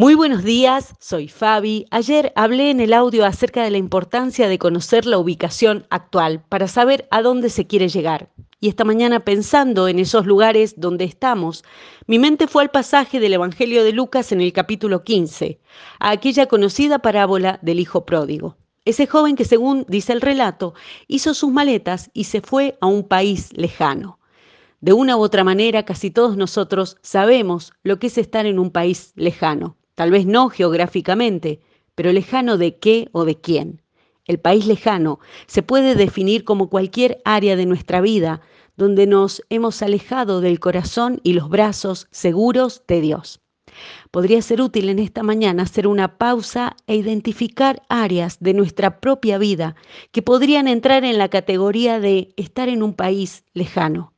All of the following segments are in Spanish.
Muy buenos días, soy Fabi. Ayer hablé en el audio acerca de la importancia de conocer la ubicación actual para saber a dónde se quiere llegar. Y esta mañana pensando en esos lugares donde estamos, mi mente fue al pasaje del Evangelio de Lucas en el capítulo 15, a aquella conocida parábola del Hijo Pródigo. Ese joven que según dice el relato, hizo sus maletas y se fue a un país lejano. De una u otra manera, casi todos nosotros sabemos lo que es estar en un país lejano. Tal vez no geográficamente, pero lejano de qué o de quién. El país lejano se puede definir como cualquier área de nuestra vida donde nos hemos alejado del corazón y los brazos seguros de Dios. Podría ser útil en esta mañana hacer una pausa e identificar áreas de nuestra propia vida que podrían entrar en la categoría de estar en un país lejano.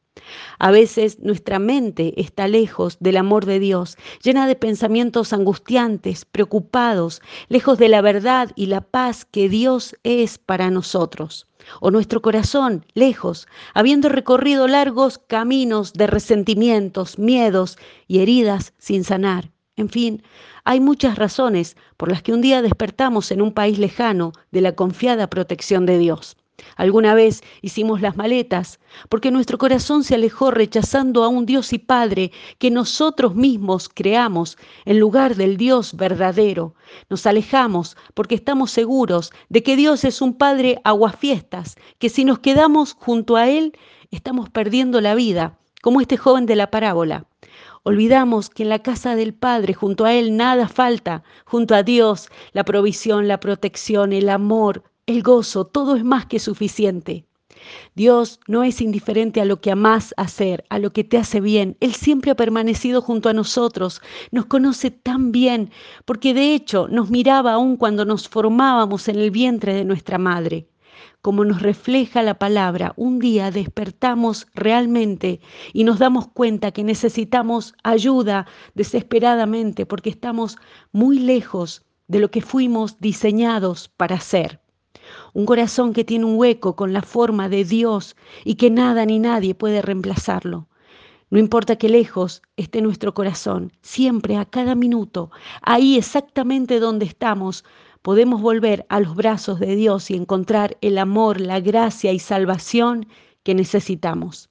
A veces nuestra mente está lejos del amor de Dios, llena de pensamientos angustiantes, preocupados, lejos de la verdad y la paz que Dios es para nosotros. O nuestro corazón lejos, habiendo recorrido largos caminos de resentimientos, miedos y heridas sin sanar. En fin, hay muchas razones por las que un día despertamos en un país lejano de la confiada protección de Dios. Alguna vez hicimos las maletas porque nuestro corazón se alejó rechazando a un Dios y Padre que nosotros mismos creamos en lugar del Dios verdadero. Nos alejamos porque estamos seguros de que Dios es un Padre aguafiestas, que si nos quedamos junto a Él estamos perdiendo la vida, como este joven de la parábola. Olvidamos que en la casa del Padre, junto a Él, nada falta, junto a Dios, la provisión, la protección, el amor, el gozo, todo es más que suficiente. Dios no es indiferente a lo que amás hacer, a lo que te hace bien. Él siempre ha permanecido junto a nosotros, nos conoce tan bien, porque de hecho nos miraba aún cuando nos formábamos en el vientre de nuestra madre. Como nos refleja la palabra, un día despertamos realmente y nos damos cuenta que necesitamos ayuda desesperadamente porque estamos muy lejos de lo que fuimos diseñados para ser un corazón que tiene un hueco con la forma de Dios y que nada ni nadie puede reemplazarlo. No importa que lejos esté nuestro corazón, siempre, a cada minuto, ahí exactamente donde estamos, podemos volver a los brazos de Dios y encontrar el amor, la gracia y salvación que necesitamos.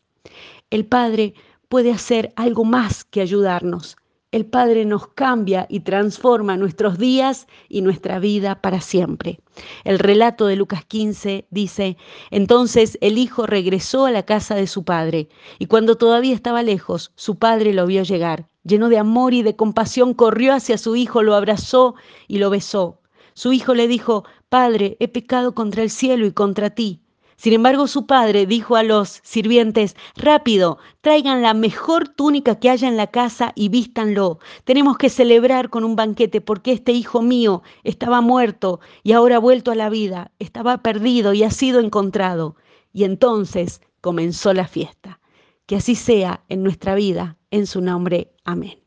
El Padre puede hacer algo más que ayudarnos el Padre nos cambia y transforma nuestros días y nuestra vida para siempre. El relato de Lucas 15 dice, entonces el Hijo regresó a la casa de su Padre, y cuando todavía estaba lejos, su Padre lo vio llegar. Lleno de amor y de compasión, corrió hacia su Hijo, lo abrazó y lo besó. Su Hijo le dijo, Padre, he pecado contra el cielo y contra ti sin embargo, su padre dijo a los sirvientes, rápido, traigan la mejor túnica que haya en la casa y vístanlo. Tenemos que celebrar con un banquete porque este hijo mío estaba muerto y ahora ha vuelto a la vida, estaba perdido y ha sido encontrado. Y entonces comenzó la fiesta. Que así sea en nuestra vida, en su nombre. Amén.